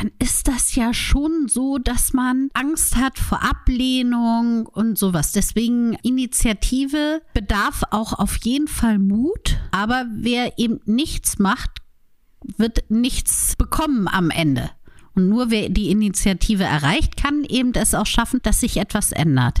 dann ist das ja schon so, dass man Angst hat vor Ablehnung und sowas. Deswegen Initiative bedarf auch auf jeden Fall Mut. Aber wer eben nichts macht, wird nichts bekommen am Ende. Und nur wer die Initiative erreicht, kann eben es auch schaffen, dass sich etwas ändert.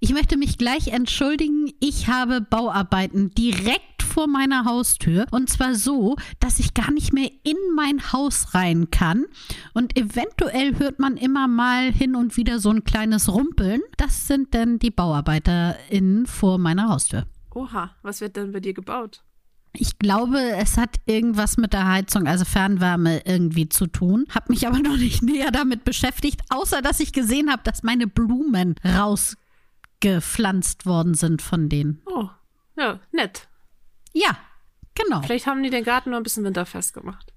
Ich möchte mich gleich entschuldigen. Ich habe Bauarbeiten direkt vor meiner Haustür. Und zwar so, dass ich gar nicht mehr in mein Haus rein kann. Und eventuell hört man immer mal hin und wieder so ein kleines Rumpeln. Das sind dann die BauarbeiterInnen vor meiner Haustür. Oha, was wird denn bei dir gebaut? Ich glaube, es hat irgendwas mit der Heizung, also Fernwärme irgendwie zu tun. Hab mich aber noch nicht näher damit beschäftigt, außer dass ich gesehen habe, dass meine Blumen rausgepflanzt worden sind von denen. Oh, ja, nett. Ja, genau. Vielleicht haben die den Garten nur ein bisschen winterfest gemacht.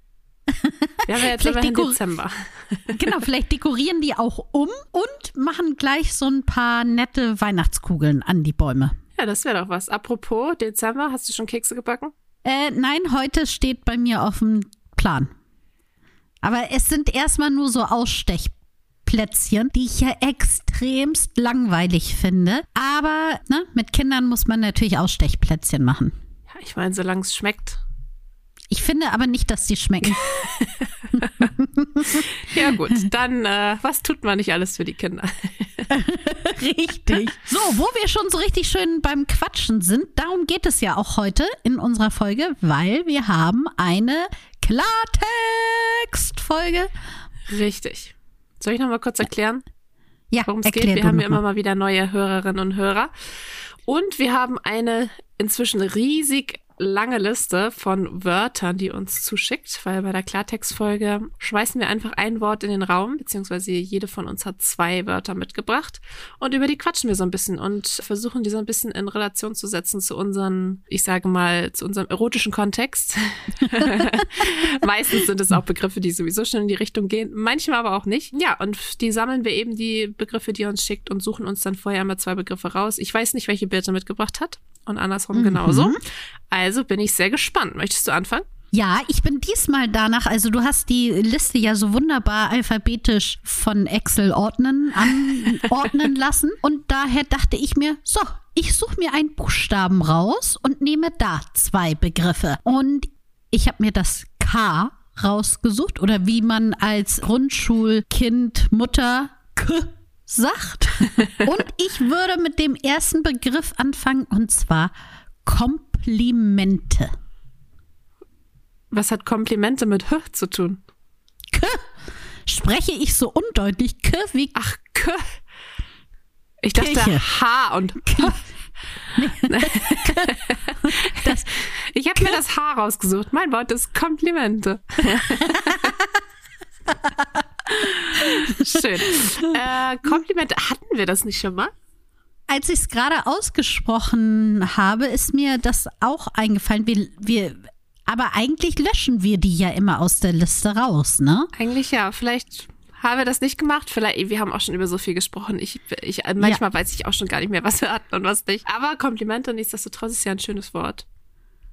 Wir haben ja jetzt immerhin Dezember. genau, vielleicht dekorieren die auch um und machen gleich so ein paar nette Weihnachtskugeln an die Bäume. Ja, das wäre doch was. Apropos Dezember, hast du schon Kekse gebacken? Äh, nein, heute steht bei mir auf dem Plan. Aber es sind erstmal nur so Ausstechplätzchen, die ich ja extremst langweilig finde. Aber ne, mit Kindern muss man natürlich Ausstechplätzchen machen. Ja, ich meine, solange es schmeckt. Ich finde aber nicht, dass sie schmecken. ja gut, dann äh, was tut man nicht alles für die Kinder? richtig. So, wo wir schon so richtig schön beim Quatschen sind, darum geht es ja auch heute in unserer Folge, weil wir haben eine Klartext-Folge. Richtig. Soll ich noch mal kurz erklären? Ja, worum es geht. Wir haben ja immer mal wieder neue Hörerinnen und Hörer. Und wir haben eine inzwischen riesig lange Liste von Wörtern, die uns zuschickt, weil bei der Klartextfolge schmeißen wir einfach ein Wort in den Raum, beziehungsweise jede von uns hat zwei Wörter mitgebracht und über die quatschen wir so ein bisschen und versuchen die so ein bisschen in Relation zu setzen zu unseren, ich sage mal, zu unserem erotischen Kontext. Meistens sind es auch Begriffe, die sowieso schon in die Richtung gehen, manchmal aber auch nicht. Ja, und die sammeln wir eben die Begriffe, die uns schickt und suchen uns dann vorher immer zwei Begriffe raus. Ich weiß nicht, welche Birte mitgebracht hat und andersrum mhm. genauso. Also bin ich sehr gespannt. Möchtest du anfangen? Ja, ich bin diesmal danach, also du hast die Liste ja so wunderbar alphabetisch von Excel ordnen, anordnen lassen und daher dachte ich mir, so, ich suche mir einen Buchstaben raus und nehme da zwei Begriffe. Und ich habe mir das K rausgesucht oder wie man als Grundschulkind, Mutter K sagt. und ich würde mit dem ersten Begriff anfangen und zwar Komplimente. Was hat Komplimente mit H zu tun? K. Spreche ich so undeutlich K wie. Ach, K. Ich dachte Kirche. H und K. das, ich habe mir das H rausgesucht. Mein Wort ist Komplimente. Schön. Äh, Komplimente, hatten wir das nicht schon mal? Als ich es gerade ausgesprochen habe, ist mir das auch eingefallen. Wir, wir, aber eigentlich löschen wir die ja immer aus der Liste raus, ne? Eigentlich ja. Vielleicht haben wir das nicht gemacht. Vielleicht, wir haben auch schon über so viel gesprochen. Ich, ich manchmal ja. weiß ich auch schon gar nicht mehr, was wir hatten und was nicht. Aber Komplimente, nichtsdestotrotz ist ja ein schönes Wort.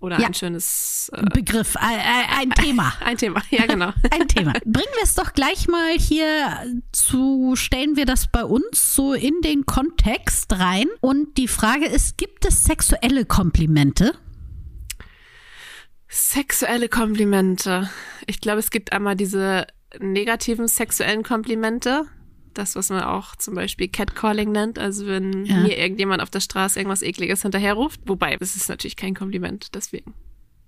Oder ja. ein schönes äh, Begriff, ein, ein Thema. Ein Thema, ja genau. ein Thema. Bringen wir es doch gleich mal hier zu, stellen wir das bei uns so in den Kontext rein. Und die Frage ist, gibt es sexuelle Komplimente? Sexuelle Komplimente. Ich glaube, es gibt einmal diese negativen sexuellen Komplimente, das, was man auch zum Beispiel Catcalling nennt. Also wenn ja. mir irgendjemand auf der Straße irgendwas Ekliges hinterherruft. Wobei, das ist natürlich kein Kompliment, deswegen.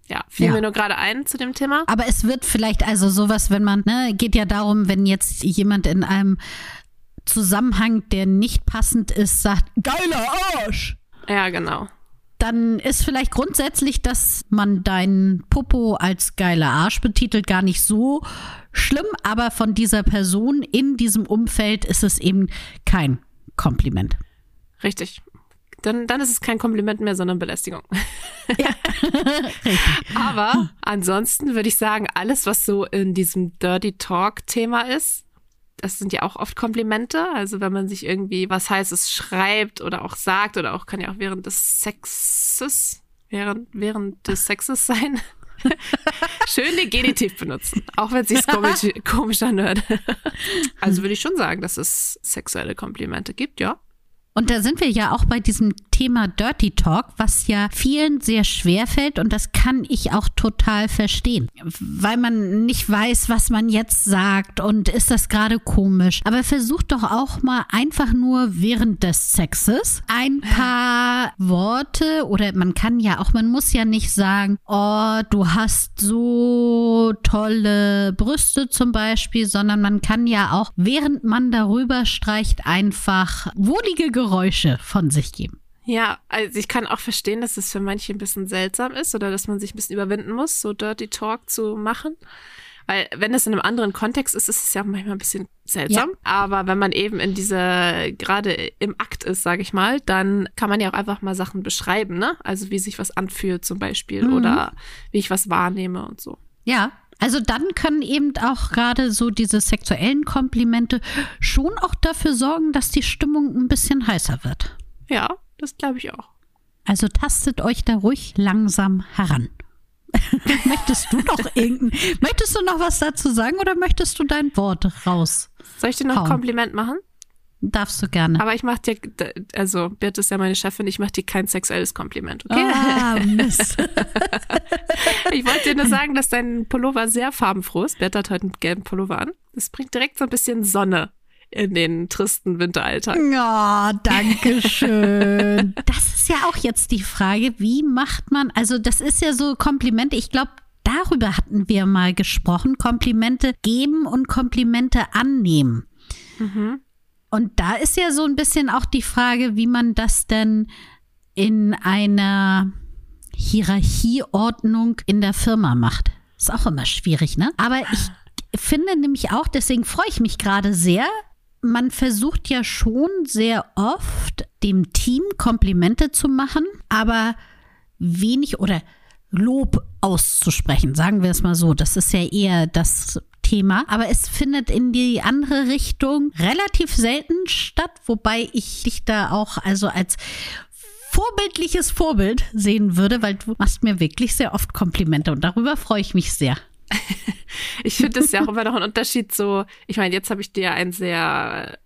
Ja, fiel ja. mir nur gerade ein zu dem Thema. Aber es wird vielleicht also sowas, wenn man, ne, geht ja darum, wenn jetzt jemand in einem Zusammenhang, der nicht passend ist, sagt, geiler Arsch. Ja, genau. Dann ist vielleicht grundsätzlich, dass man deinen Popo als geiler Arsch betitelt, gar nicht so schlimm, aber von dieser Person in diesem Umfeld ist es eben kein Kompliment. Richtig. Dann, dann ist es kein Kompliment mehr, sondern Belästigung. Ja. Aber ansonsten würde ich sagen, alles, was so in diesem Dirty Talk-Thema ist, das sind ja auch oft Komplimente. Also wenn man sich irgendwie was Heißes schreibt oder auch sagt oder auch kann ja auch während des Sexes, während, während des Sexes sein. Schön den Genitiv benutzen, auch wenn es sich komisch, komisch anhört. Also würde ich schon sagen, dass es sexuelle Komplimente gibt, ja. Und da sind wir ja auch bei diesem Thema Dirty Talk, was ja vielen sehr schwer fällt und das kann ich auch total verstehen, weil man nicht weiß, was man jetzt sagt und ist das gerade komisch. Aber versucht doch auch mal einfach nur während des Sexes ein paar Worte oder man kann ja auch, man muss ja nicht sagen, oh, du hast so tolle Brüste zum Beispiel, sondern man kann ja auch, während man darüber streicht, einfach wohlige Geräusche von sich geben. Ja, also ich kann auch verstehen, dass es für manche ein bisschen seltsam ist oder dass man sich ein bisschen überwinden muss, so Dirty Talk zu machen. Weil wenn es in einem anderen Kontext ist, ist es ja manchmal ein bisschen seltsam. Ja. Aber wenn man eben in dieser, gerade im Akt ist, sage ich mal, dann kann man ja auch einfach mal Sachen beschreiben, ne? Also wie sich was anfühlt zum Beispiel mhm. oder wie ich was wahrnehme und so. Ja, also dann können eben auch gerade so diese sexuellen Komplimente schon auch dafür sorgen, dass die Stimmung ein bisschen heißer wird. Ja, das glaube ich auch. Also tastet euch da ruhig langsam heran. möchtest du noch irgendein, möchtest du noch was dazu sagen oder möchtest du dein Wort raus? Soll ich dir noch ein Kompliment machen? Darfst du gerne. Aber ich mach dir, also Birte ist ja meine Chefin, ich mach dir kein sexuelles Kompliment, okay? Ah, Mist. ich wollte dir nur sagen, dass dein Pullover sehr farbenfroh ist. Birte hat heute einen gelben Pullover an. Das bringt direkt so ein bisschen Sonne in den tristen Winteralltag. Ja, oh, danke schön. das ist ja auch jetzt die Frage, wie macht man, also das ist ja so Komplimente, ich glaube, darüber hatten wir mal gesprochen, Komplimente geben und Komplimente annehmen. Mhm. Und da ist ja so ein bisschen auch die Frage, wie man das denn in einer Hierarchieordnung in der Firma macht. Ist auch immer schwierig, ne? Aber ich finde nämlich auch, deswegen freue ich mich gerade sehr. Man versucht ja schon sehr oft dem Team Komplimente zu machen, aber wenig oder Lob auszusprechen, sagen wir es mal so. Das ist ja eher das Thema, aber es findet in die andere Richtung relativ selten statt, wobei ich dich da auch also als vorbildliches Vorbild sehen würde, weil du machst mir wirklich sehr oft Komplimente und darüber freue ich mich sehr. ich finde es ja auch immer noch ein Unterschied so, ich meine, jetzt habe ich dir ein sehr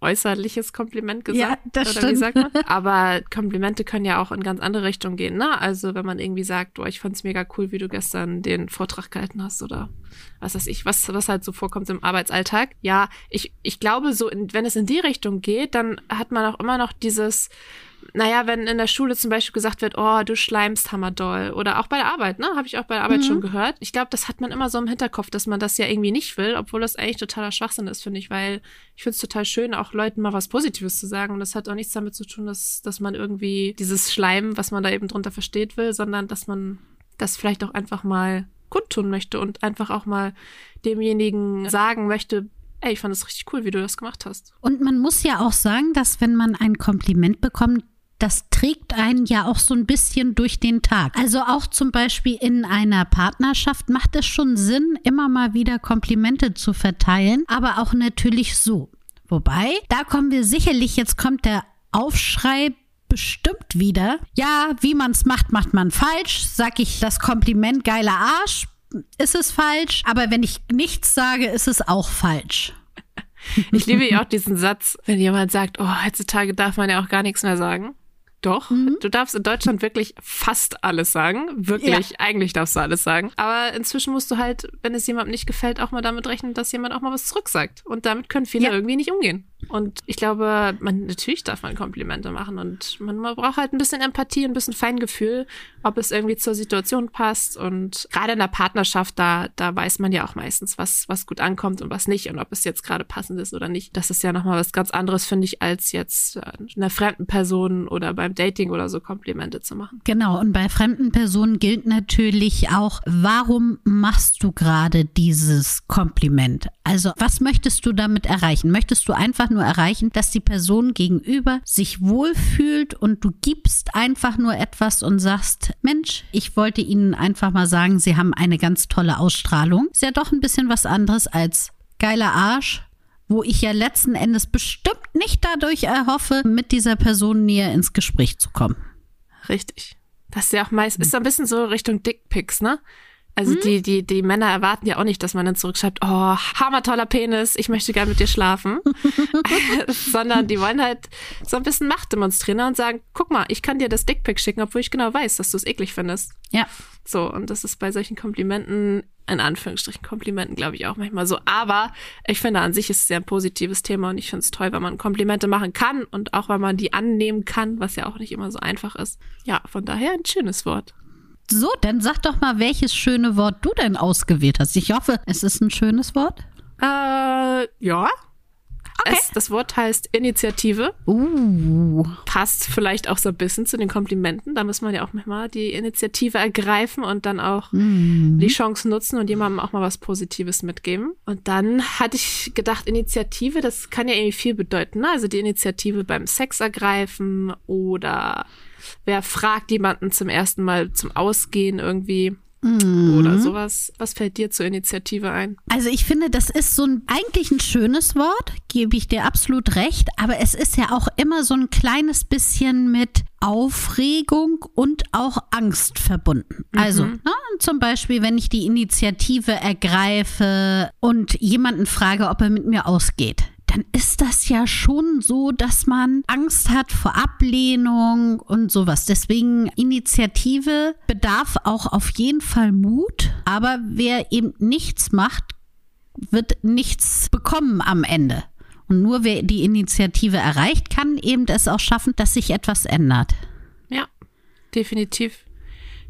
äußerliches Kompliment gesagt. Ja, das oder stimmt. Wie sagt man? Aber Komplimente können ja auch in ganz andere Richtungen gehen, ne? Also wenn man irgendwie sagt, oh, ich fand's mega cool, wie du gestern den Vortrag gehalten hast oder was weiß ich, was, was halt so vorkommt im Arbeitsalltag. Ja, ich, ich glaube, so, in, wenn es in die Richtung geht, dann hat man auch immer noch dieses, naja, wenn in der Schule zum Beispiel gesagt wird, oh, du schleimst hammerdoll. Oder auch bei der Arbeit, ne? Habe ich auch bei der Arbeit mhm. schon gehört. Ich glaube, das hat man immer so im Hinterkopf, dass man das ja irgendwie nicht will, obwohl das eigentlich totaler Schwachsinn ist, finde ich, weil ich finde es total schön, auch Leuten mal was Positives zu sagen. Und das hat auch nichts damit zu tun, dass, dass man irgendwie dieses Schleim, was man da eben drunter versteht will, sondern dass man das vielleicht auch einfach mal kundtun möchte und einfach auch mal demjenigen sagen möchte, ey, ich fand es richtig cool, wie du das gemacht hast. Und man muss ja auch sagen, dass wenn man ein Kompliment bekommt, das trägt einen ja auch so ein bisschen durch den Tag. Also auch zum Beispiel in einer Partnerschaft macht es schon Sinn, immer mal wieder Komplimente zu verteilen, aber auch natürlich so. Wobei, da kommen wir sicherlich, jetzt kommt der Aufschrei bestimmt wieder. Ja, wie man es macht, macht man falsch. Sag ich das Kompliment geiler Arsch, ist es falsch. Aber wenn ich nichts sage, ist es auch falsch. Ich liebe ja auch diesen Satz, wenn jemand sagt, oh, heutzutage darf man ja auch gar nichts mehr sagen. Doch, mhm. du darfst in Deutschland wirklich fast alles sagen. Wirklich, ja. eigentlich darfst du alles sagen. Aber inzwischen musst du halt, wenn es jemandem nicht gefällt, auch mal damit rechnen, dass jemand auch mal was zurücksagt. Und damit können viele ja. irgendwie nicht umgehen. Und ich glaube, man natürlich darf man Komplimente machen und man, man braucht halt ein bisschen Empathie, ein bisschen Feingefühl, ob es irgendwie zur Situation passt. Und gerade in der Partnerschaft, da, da weiß man ja auch meistens, was, was gut ankommt und was nicht und ob es jetzt gerade passend ist oder nicht. Das ist ja nochmal was ganz anderes, finde ich, als jetzt äh, einer fremden Person oder beim Dating oder so Komplimente zu machen. Genau, und bei fremden Personen gilt natürlich auch, warum machst du gerade dieses Kompliment? Also, was möchtest du damit erreichen? Möchtest du einfach nur erreichen, dass die Person gegenüber sich wohlfühlt und du gibst einfach nur etwas und sagst, Mensch, ich wollte Ihnen einfach mal sagen, Sie haben eine ganz tolle Ausstrahlung. Ist ja doch ein bisschen was anderes als geiler Arsch, wo ich ja letzten Endes bestimmt nicht dadurch erhoffe, mit dieser Person näher ins Gespräch zu kommen. Richtig. Das ist ja auch meist, ist so ein bisschen so Richtung Dickpics, ne? Also die, die, die Männer erwarten ja auch nicht, dass man dann zurückschreibt, oh, hammertoller Penis, ich möchte gerne mit dir schlafen. Sondern die wollen halt so ein bisschen Macht demonstrieren und sagen, guck mal, ich kann dir das Dickpick schicken, obwohl ich genau weiß, dass du es eklig findest. Ja. So, und das ist bei solchen Komplimenten, in Anführungsstrichen Komplimenten, glaube ich, auch manchmal so. Aber ich finde, an sich ist es sehr ein positives Thema und ich finde es toll, wenn man Komplimente machen kann und auch, wenn man die annehmen kann, was ja auch nicht immer so einfach ist. Ja, von daher ein schönes Wort. So, dann sag doch mal, welches schöne Wort du denn ausgewählt hast. Ich hoffe, es ist ein schönes Wort. Äh, ja. Okay. Es, das Wort heißt Initiative. Uh. Passt vielleicht auch so ein bisschen zu den Komplimenten. Da muss man ja auch manchmal die Initiative ergreifen und dann auch die Chance nutzen und jemandem auch mal was Positives mitgeben. Und dann hatte ich gedacht, Initiative, das kann ja irgendwie viel bedeuten. Ne? Also die Initiative beim Sex ergreifen oder wer fragt jemanden zum ersten Mal zum Ausgehen irgendwie oder sowas. Was fällt dir zur Initiative ein? Also ich finde, das ist so ein eigentlich ein schönes Wort, gebe ich dir absolut recht, aber es ist ja auch immer so ein kleines bisschen mit Aufregung und auch Angst verbunden. Also ne, zum Beispiel, wenn ich die Initiative ergreife und jemanden frage, ob er mit mir ausgeht. Dann ist das ja schon so, dass man Angst hat vor Ablehnung und sowas. Deswegen Initiative bedarf auch auf jeden Fall Mut. Aber wer eben nichts macht, wird nichts bekommen am Ende. Und nur wer die Initiative erreicht, kann eben es auch schaffen, dass sich etwas ändert. Ja, definitiv.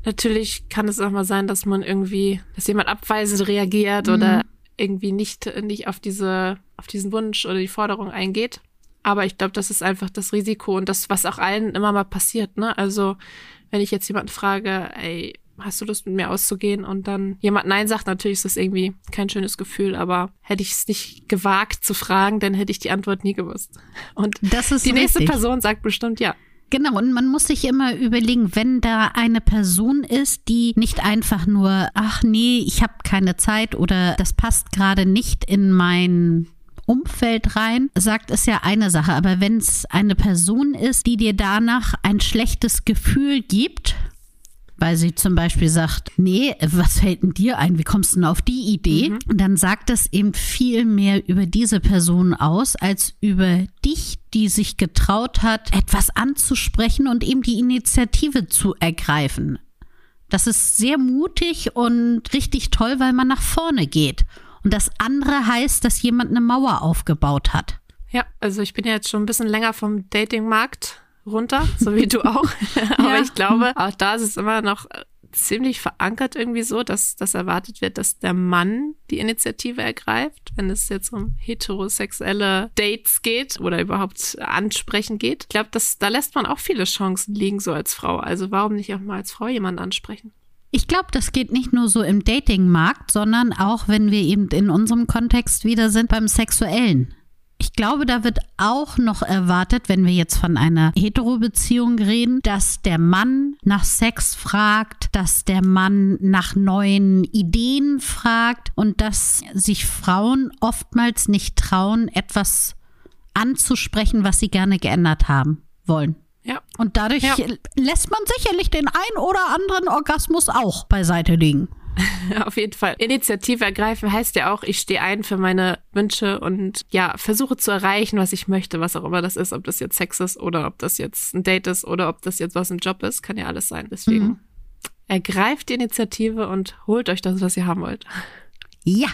Natürlich kann es auch mal sein, dass man irgendwie, dass jemand abweisend reagiert oder irgendwie nicht, nicht auf diese, auf diesen Wunsch oder die Forderung eingeht. Aber ich glaube, das ist einfach das Risiko und das, was auch allen immer mal passiert, ne? Also, wenn ich jetzt jemanden frage, ey, hast du Lust mit mir auszugehen und dann jemand Nein sagt, natürlich ist das irgendwie kein schönes Gefühl, aber hätte ich es nicht gewagt zu fragen, dann hätte ich die Antwort nie gewusst. Und Das ist die nächste richtig. Person sagt bestimmt ja. Genau, und man muss sich immer überlegen, wenn da eine Person ist, die nicht einfach nur, ach nee, ich habe keine Zeit oder das passt gerade nicht in mein Umfeld rein, sagt es ja eine Sache. Aber wenn es eine Person ist, die dir danach ein schlechtes Gefühl gibt, weil sie zum Beispiel sagt, nee, was fällt denn dir ein? Wie kommst du denn auf die Idee? Und dann sagt es eben viel mehr über diese Person aus, als über dich, die sich getraut hat, etwas anzusprechen und eben die Initiative zu ergreifen. Das ist sehr mutig und richtig toll, weil man nach vorne geht. Und das andere heißt, dass jemand eine Mauer aufgebaut hat. Ja, also ich bin ja jetzt schon ein bisschen länger vom Datingmarkt runter, so wie du auch. Aber Ja. ich glaube, auch da ist es immer noch äh, ziemlich verankert irgendwie so, dass, dass erwartet wird, dass der Mann die Initiative ergreift, wenn es jetzt um heterosexuelle Dates geht oder überhaupt ansprechen geht. Ich glaube, da lässt man auch viele Chancen liegen, so als Frau. Also warum nicht auch mal als Frau jemanden ansprechen? Ich glaube, das geht nicht nur so im Datingmarkt, sondern auch, wenn wir eben in unserem Kontext wieder sind, beim Sexuellen. Ich glaube, da wird auch noch erwartet, wenn wir jetzt von einer Hetero-Beziehung reden, dass der Mann nach Sex fragt, dass der Mann nach neuen Ideen fragt und dass sich Frauen oftmals nicht trauen, etwas anzusprechen, was sie gerne geändert haben wollen. Ja, Und dadurch Ja. lässt man sicherlich den ein oder anderen Orgasmus auch beiseite liegen. Auf jeden Fall. Initiative ergreifen heißt ja auch, ich stehe ein für meine Wünsche und ja, versuche zu erreichen, was ich möchte, was auch immer das ist, ob das jetzt Sex ist oder ob das jetzt ein Date ist oder ob das jetzt was im Job ist, kann ja alles sein. Deswegen ergreift die Initiative und holt euch das, was ihr haben wollt. Ja,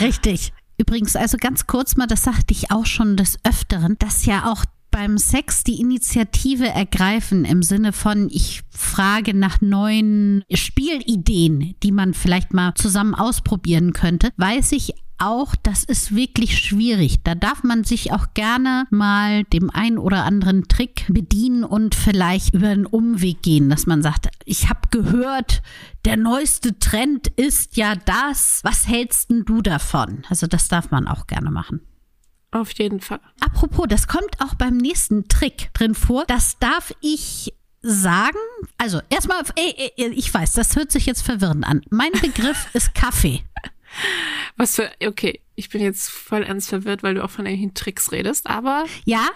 richtig. Übrigens, also ganz kurz mal, das sagte ich auch schon des Öfteren, dass ja auch beim Sex die Initiative ergreifen im Sinne von, ich frage nach neuen Spielideen, die man vielleicht mal zusammen ausprobieren könnte, weiß ich auch, das ist wirklich schwierig. Da darf man sich auch gerne mal dem einen oder anderen Trick bedienen und vielleicht über einen Umweg gehen, dass man sagt, ich habe gehört, der neueste Trend ist ja das. Was hältst denn du davon? Also das darf man auch gerne machen. Auf jeden Fall. Apropos, das kommt auch beim nächsten Trick drin vor. Das darf ich sagen. Also erstmal, ich weiß, das hört sich jetzt verwirrend an. Mein Begriff ist Kaffee. Was für, okay, ich bin jetzt voll ernst verwirrt, weil du auch von irgendwelchen Tricks redest, aber. Ja,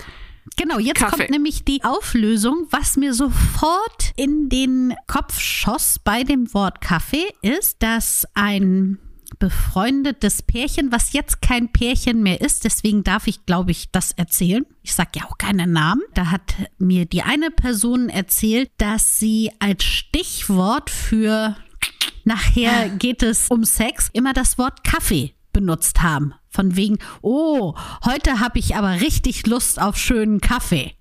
Genau, jetzt Kaffee. kommt nämlich die Auflösung. Was mir sofort in den Kopf schoss bei dem Wort Kaffee, ist, dass ein befreundetes Pärchen, was jetzt kein Pärchen mehr ist, deswegen darf ich, glaube ich, das erzählen. Ich sage ja auch keinen Namen. Da hat mir die eine Person erzählt, dass sie als Stichwort für nachher geht es um Sex immer das Wort Kaffee benutzt haben. Von wegen, oh, heute habe ich aber richtig Lust auf schönen Kaffee.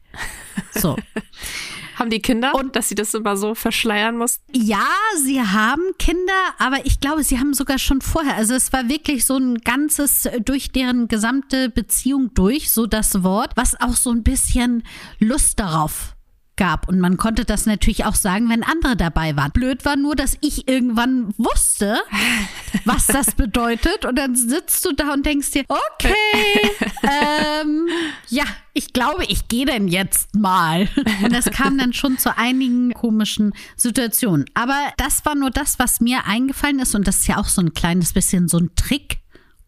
So. Haben die Kinder und dass sie das immer so verschleiern mussten? Ja, sie haben Kinder, aber ich glaube, sie haben sogar schon vorher. Also es war wirklich so ein ganzes durch deren gesamte Beziehung durch, so das Wort, was auch so ein bisschen Lust darauf gab. Und man konnte das natürlich auch sagen, wenn andere dabei waren. Blöd war nur, dass ich irgendwann wusste, was das bedeutet. Und dann sitzt du da und denkst dir, okay, ähm, ja, ich glaube, ich gehe denn jetzt mal. Und das kam dann schon zu einigen komischen Situationen. Aber das war nur das, was mir eingefallen ist. Und das ist ja auch so ein kleines bisschen so ein Trick,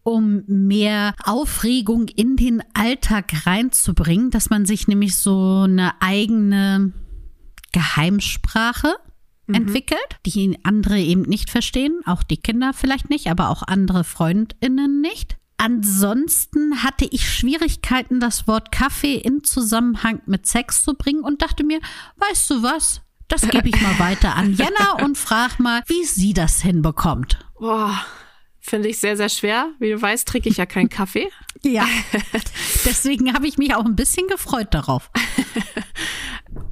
um mehr Aufregung in den Alltag reinzubringen, dass man sich nämlich so eine eigene Geheimsprache mhm. entwickelt, die andere eben nicht verstehen, auch die Kinder vielleicht nicht, aber auch andere Freundinnen nicht. Ansonsten hatte ich Schwierigkeiten, das Wort Kaffee in Zusammenhang mit Sex zu bringen und dachte mir, weißt du was? Das gebe ich mal weiter an Jenna und frag mal, wie sie das hinbekommt. Boah, Finde ich sehr, sehr schwer. Wie du weißt, trinke ich ja keinen Kaffee. Ja. Deswegen habe ich mich auch ein bisschen gefreut darauf.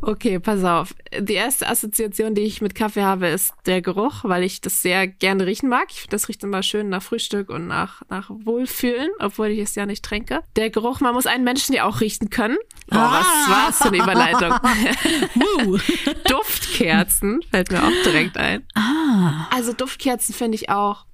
Okay, pass auf. Die erste Assoziation, die ich mit Kaffee habe, ist der Geruch, weil ich das sehr gerne riechen mag. Das riecht immer schön nach Frühstück und nach, nach Wohlfühlen, obwohl ich es ja nicht trinke. Der Geruch, man muss einen Menschen ja auch riechen können. Oh, ah. was war's für eine Überleitung? Duftkerzen fällt mir auch direkt ein. Ah. Also Duftkerzen finde ich auch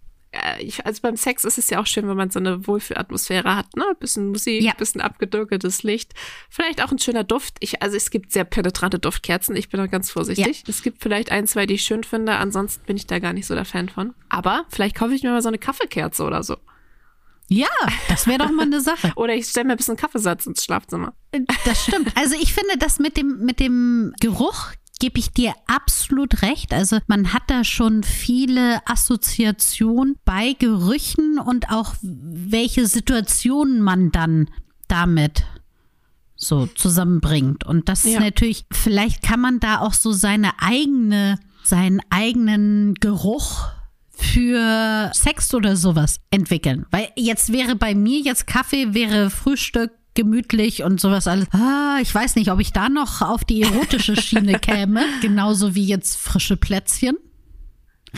ich, also beim Sex ist es ja auch schön, wenn man so eine Wohlfühlatmosphäre hat, ne? Bisschen Musik, ja. bisschen abgedunkeltes Licht, vielleicht auch ein schöner Duft. Ich, also es gibt sehr penetrante Duftkerzen, ich bin da ganz vorsichtig. Ja. Es gibt vielleicht ein, zwei, die ich schön finde, ansonsten bin ich da gar nicht so der Fan von. Aber vielleicht kaufe ich mir mal so eine Kaffeekerze oder so. Ja, das wäre doch mal eine Sache. Oder ich stelle mir ein bisschen Kaffeesatz ins Schlafzimmer. Das stimmt. Also ich finde das mit dem, mit dem Geruch gebe ich dir absolut recht. Also man hat da schon viele Assoziationen bei Gerüchen und auch welche Situationen man dann damit so zusammenbringt. Und das ja. ist natürlich, vielleicht kann man da auch so seine eigene, seinen eigenen Geruch für Sex oder sowas entwickeln. Weil jetzt wäre bei mir jetzt Kaffee, wäre Frühstück, gemütlich und sowas alles. Ah, ich weiß nicht, ob ich da noch auf die erotische Schiene käme. Genauso wie jetzt frische Plätzchen.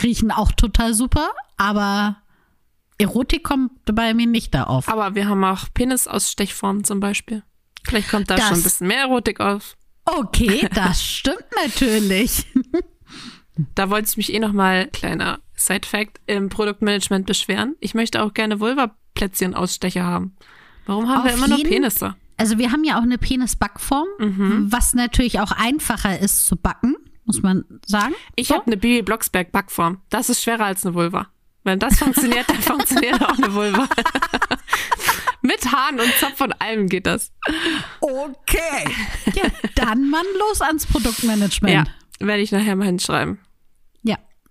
Riechen auch total super, aber Erotik kommt bei mir nicht da auf. Aber wir haben auch Penisausstechformen zum Beispiel. Vielleicht kommt da das, schon ein bisschen mehr Erotik auf. Okay, das stimmt natürlich. Da wollte ich mich eh noch mal, kleiner Side-Fact, im Produktmanagement beschweren. Ich möchte auch gerne Vulva-Plätzchen-Ausstecher haben. Warum haben wir immer nur Penisse? Also wir haben ja auch eine Penisbackform, mhm. was natürlich auch einfacher ist zu backen, muss man sagen. Ich so. habe eine Bibi Blocksberg Backform. Das ist schwerer als eine Vulva. Wenn das funktioniert, dann funktioniert auch eine Vulva. Mit Haaren und Zopf von allem geht das. Okay. Ja, dann Mann los ans Produktmanagement. Ja, werde ich nachher mal hinschreiben.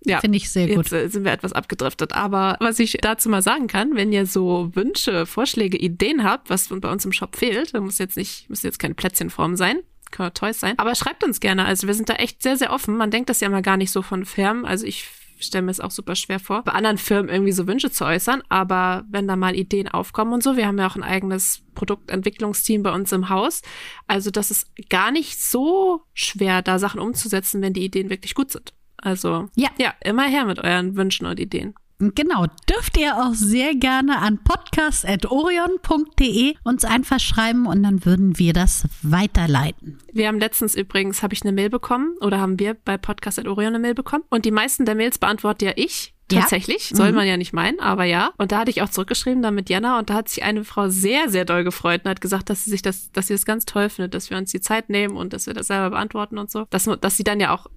Ja, finde ich sehr gut. Jetzt äh, sind wir etwas abgedriftet. Aber was ich dazu mal sagen kann, wenn ihr so Wünsche, Vorschläge, Ideen habt, was bei uns im Shop fehlt, dann muss jetzt nicht, muss jetzt keine Plätzchenform sein, kann Toys sein. Aber schreibt uns gerne. Also wir sind da echt sehr, sehr offen. Man denkt das ja mal gar nicht so von Firmen. Also ich stelle mir es auch super schwer vor, bei anderen Firmen irgendwie so Wünsche zu äußern. Aber wenn da mal Ideen aufkommen und so, wir haben ja auch ein eigenes Produktentwicklungsteam bei uns im Haus. Also das ist gar nicht so schwer, da Sachen umzusetzen, wenn die Ideen wirklich gut sind. Also Ja. ja, immer her mit euren Wünschen und Ideen. Genau, dürft ihr auch sehr gerne an podcast.orion.de uns einfach schreiben und dann würden wir das weiterleiten. Wir haben letztens übrigens, habe ich eine Mail bekommen oder haben wir bei Podcast at Orion eine Mail bekommen und die meisten der Mails beantworte ja ich. Ja. Tatsächlich, soll Mhm. man ja nicht meinen, aber ja. Und da hatte ich auch zurückgeschrieben, dann mit Jana, und da hat sich eine Frau sehr, sehr doll gefreut und hat gesagt, dass sie sich das, dass sie das ganz toll findet, dass wir uns die Zeit nehmen und dass wir das selber beantworten und so. Dass, dass sie dann ja auch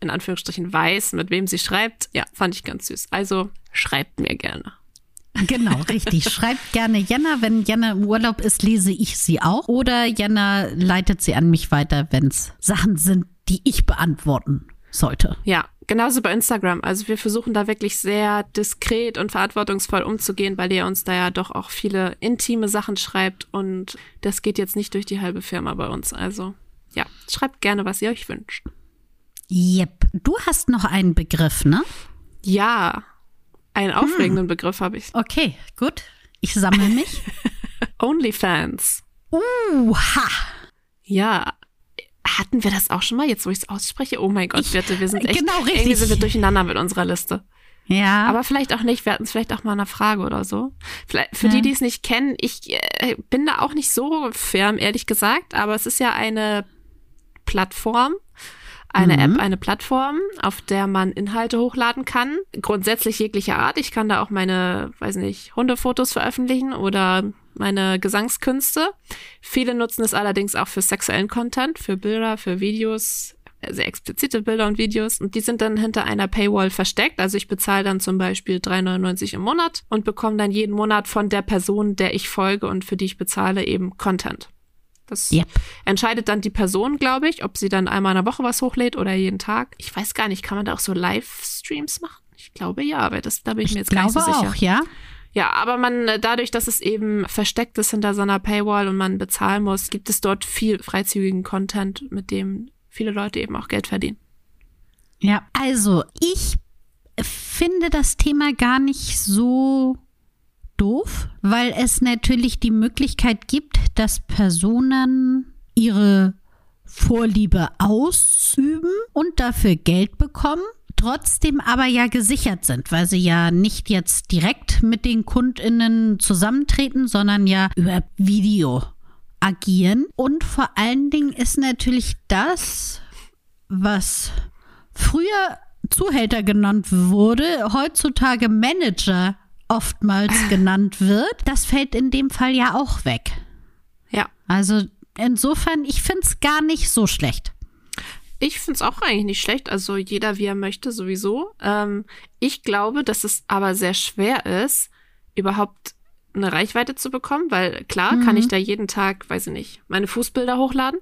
in Anführungsstrichen weiß, mit wem sie schreibt. Ja, fand ich ganz süß. Also schreibt mir gerne. Genau, richtig. Schreibt gerne Jana. Wenn Jana im Urlaub ist, lese ich sie auch. Oder Jana leitet sie an mich weiter, wenn es Sachen sind, die ich beantworten sollte. Ja, genauso bei Instagram. Also wir versuchen da wirklich sehr diskret und verantwortungsvoll umzugehen, weil ihr uns da ja doch auch viele intime Sachen schreibt und das geht jetzt nicht durch die halbe Firma bei uns. Also ja, schreibt gerne, was ihr euch wünscht. Yep. Du hast noch einen Begriff, ne? Ja, einen aufregenden Begriff habe ich. Okay, gut. Ich sammle mich. OnlyFans. Uha. Ja. Hatten wir das auch schon mal, jetzt wo ich es ausspreche? Oh mein Gott, Birte, wir sind echt, Genau, richtig. irgendwie sind wir durcheinander mit unserer Liste. Ja. Aber vielleicht auch nicht. Wir hatten es vielleicht auch mal eine Frage oder so. Vielleicht, für Ja. die, die es nicht kennen, ich äh, bin da auch nicht so firm, ehrlich gesagt, aber es ist ja eine Plattform, eine Mhm. App, eine Plattform, auf der man Inhalte hochladen kann. Grundsätzlich jeglicher Art. Ich kann da auch meine, weiß nicht, Hundefotos veröffentlichen oder meine Gesangskünste. Viele nutzen es allerdings auch für sexuellen Content, für Bilder, für Videos, sehr explizite Bilder und Videos. Und die sind dann hinter einer Paywall versteckt. Also ich bezahle dann zum Beispiel 3,99 im Monat und bekomme dann jeden Monat von der Person, der ich folge und für die ich bezahle, eben Content. Das Yep. entscheidet dann die Person, glaube ich, ob sie dann einmal in der Woche was hochlädt oder jeden Tag. Ich weiß gar nicht, kann man da auch so Livestreams machen? Ich glaube ja, aber das, da bin ich, mir jetzt gar nicht so sicher. auch, ja. Ja, aber man, äh, dadurch, dass es eben versteckt ist hinter so einer Paywall und man bezahlen muss, gibt es dort viel freizügigen Content, mit dem viele Leute eben auch Geld verdienen. Ja, also ich finde das Thema gar nicht so doof, weil es natürlich die Möglichkeit gibt, dass Personen ihre Vorliebe ausüben und dafür Geld bekommen, trotzdem aber ja gesichert sind, weil sie ja nicht jetzt direkt mit den Kundinnen zusammentreten, sondern ja über Video agieren. Und vor allen Dingen ist natürlich das, was früher Zuhälter genannt wurde, heutzutage Manager oftmals genannt wird, das fällt in dem Fall ja auch weg. Ja. Also insofern, ich finde es gar nicht so schlecht. Ich finde es auch eigentlich nicht schlecht, also jeder wie er möchte sowieso. Ähm, ich glaube, dass es aber sehr schwer ist, überhaupt eine Reichweite zu bekommen, weil klar kann ich da jeden Tag, weiß ich nicht, meine Fußbilder hochladen,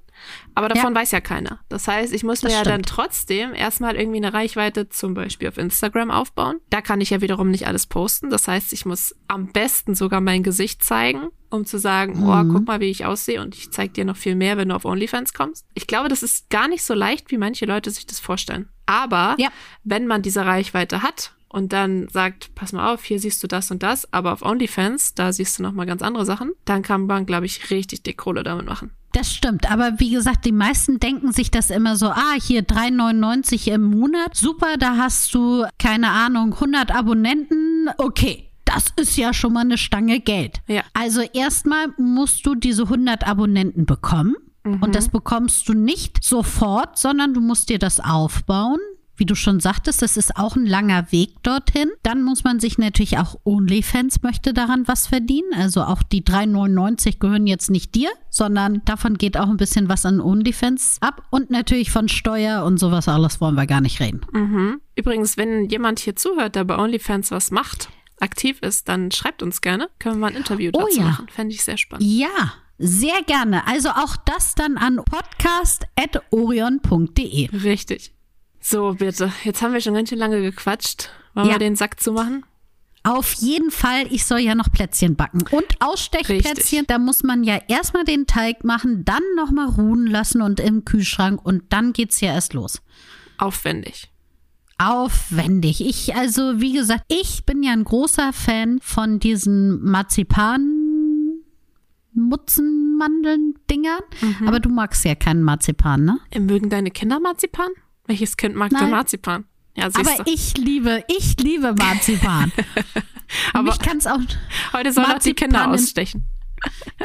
aber davon weiß ja keiner. Das heißt, ich muss mir ja dann trotzdem erstmal irgendwie eine Reichweite zum Beispiel auf Instagram aufbauen. Da kann ich ja wiederum nicht alles posten. Das heißt, ich muss am besten sogar mein Gesicht zeigen, um zu sagen, oh, guck mal, wie ich aussehe und ich zeig dir noch viel mehr, wenn du auf OnlyFans kommst. Ich glaube, das ist gar nicht so leicht, wie manche Leute sich das vorstellen. Aber Ja. wenn man diese Reichweite hat und dann sagt, pass mal auf, hier siehst du das und das, aber auf OnlyFans, da siehst du noch mal ganz andere Sachen, dann kann man, glaube ich, richtig dick Kohle damit machen. Das stimmt, aber wie gesagt, die meisten denken sich das immer so, ah, hier 3,99 im Monat, super, da hast du, keine Ahnung, 100 Abonnenten, okay. Das ist ja schon mal eine Stange Geld. Ja. Also erstmal musst du diese 100 Abonnenten bekommen. Und das bekommst du nicht sofort, sondern du musst dir das aufbauen. Wie du schon sagtest, das ist auch ein langer Weg dorthin. Dann muss man sich natürlich auch OnlyFans möchte daran was verdienen. Also auch die 3,99 gehören jetzt nicht dir, sondern davon geht auch ein bisschen was an OnlyFans ab. Und natürlich von Steuer und sowas alles wollen wir gar nicht reden. Mhm. Übrigens, wenn jemand hier zuhört, der bei OnlyFans was macht, aktiv ist, dann schreibt uns gerne. Können wir mal ein Interview Oh dazu ja. machen. Fände ich sehr spannend. Ja, sehr gerne. Also auch das dann an podcast.orion.de. Richtig. So, bitte. Jetzt haben wir schon ganz schön lange gequatscht. Wollen Ja. wir den Sack zumachen? Auf jeden Fall, ich soll ja noch Plätzchen backen. Und Ausstechplätzchen, Richtig. da muss man ja erstmal den Teig machen, dann nochmal ruhen lassen und im Kühlschrank und dann geht's ja erst los. Aufwendig. aufwendig. Ich, also, wie gesagt, ich bin ja ein großer Fan von diesen Marzipan. Mutzenmandeln Dingern, Mhm. aber du magst ja keinen Marzipan, ne? Mögen deine Kinder Marzipan? Welches Kind mag denn. Marzipan? Ja, siehst Aber du. ich liebe, ich liebe Marzipan. Aber- Mich kann's auch. Heute soll auch die Kinder ausstechen.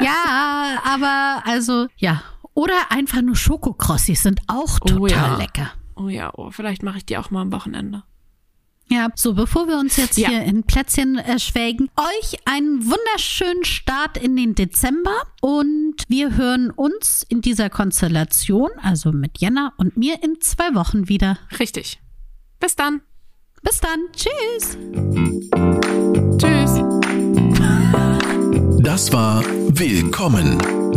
Ja, aber also ja. Oder einfach nur Schokokrossis sind auch Oh total ja. lecker. Oh ja, oh, vielleicht mache ich die auch mal am Wochenende. Ja, so bevor wir uns jetzt Ja. hier in Plätzchen äh, schwelgen, euch einen wunderschönen Start in den Dezember und wir hören uns in dieser Konstellation, also mit Jenna und mir in zwei Wochen wieder. Richtig. Bis dann. Bis dann, tschüss. Tschüss. Das war Willkommen,